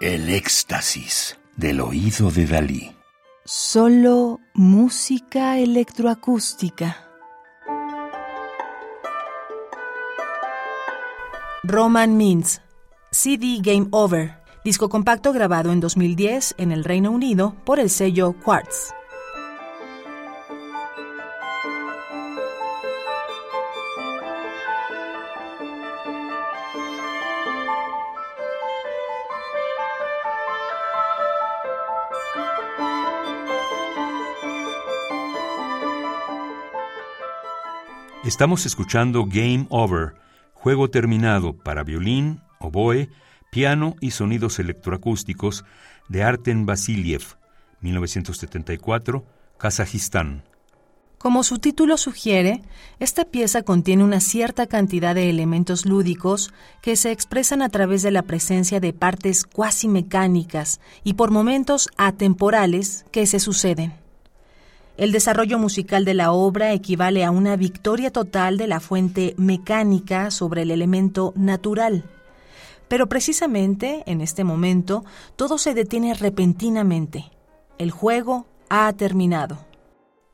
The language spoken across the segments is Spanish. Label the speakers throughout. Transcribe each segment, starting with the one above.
Speaker 1: El éxtasis del oído de Dalí.
Speaker 2: Solo música electroacústica. Roman Means. CD Game Over. Disco compacto grabado en 2010 en el Reino Unido por el sello Quartz.
Speaker 3: Estamos escuchando Game Over, juego terminado para violín, oboe, piano y sonidos electroacústicos de Arten Vasiliev, 1974, Kazajistán.
Speaker 2: Como su título sugiere, esta pieza contiene una cierta cantidad de elementos lúdicos que se expresan a través de la presencia de partes cuasi mecánicas y por momentos atemporales que se suceden. El desarrollo musical de la obra equivale a una victoria total de la fuente mecánica sobre el elemento natural. Pero precisamente en este momento todo se detiene repentinamente. El juego ha terminado.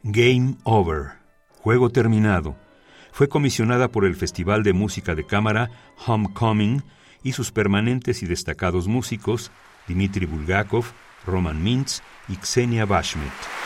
Speaker 3: Game Over, juego terminado, fue comisionada por el Festival de Música de Cámara Homecoming y sus permanentes y destacados músicos Dmitry Bulgakov, Roman Mintz y Ksenia Bashmet.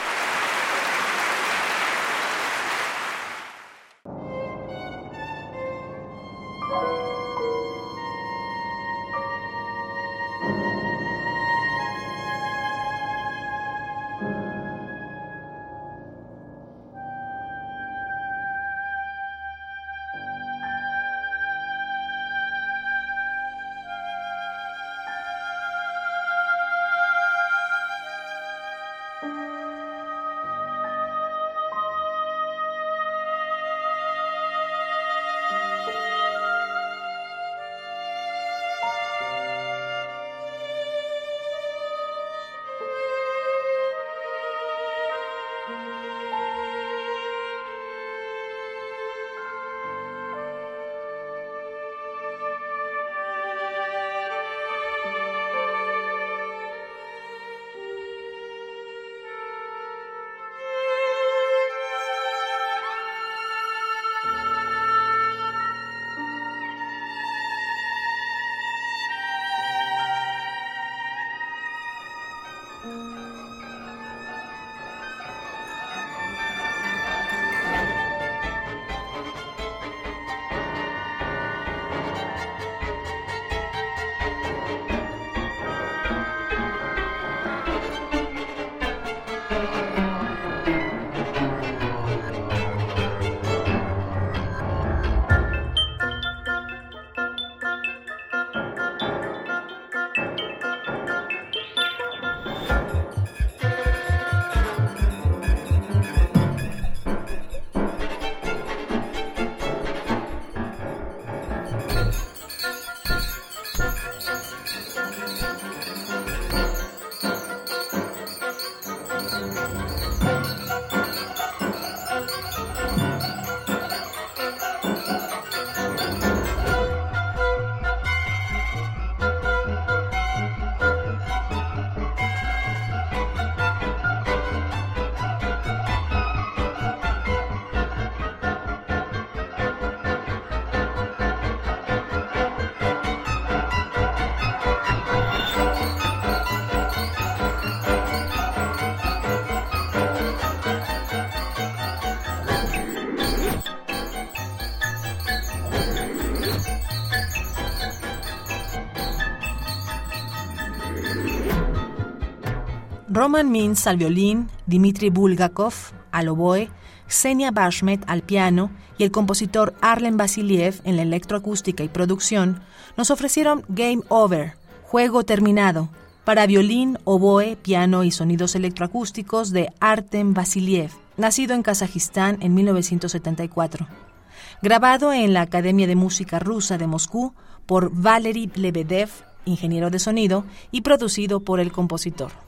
Speaker 2: Roman Mintz al violín, Dmitry Bulgakov al oboe, Xenia Bashmet al piano y el compositor Arlen Vasiliev en la electroacústica y producción nos ofrecieron Game Over, Juego Terminado, para violín, oboe, piano y sonidos electroacústicos de Artem Vasiliev, nacido en Kazajistán en 1974. Grabado en la Academia de Música Rusa de Moscú por Valery Lebedev, ingeniero de sonido, y producido por el compositor.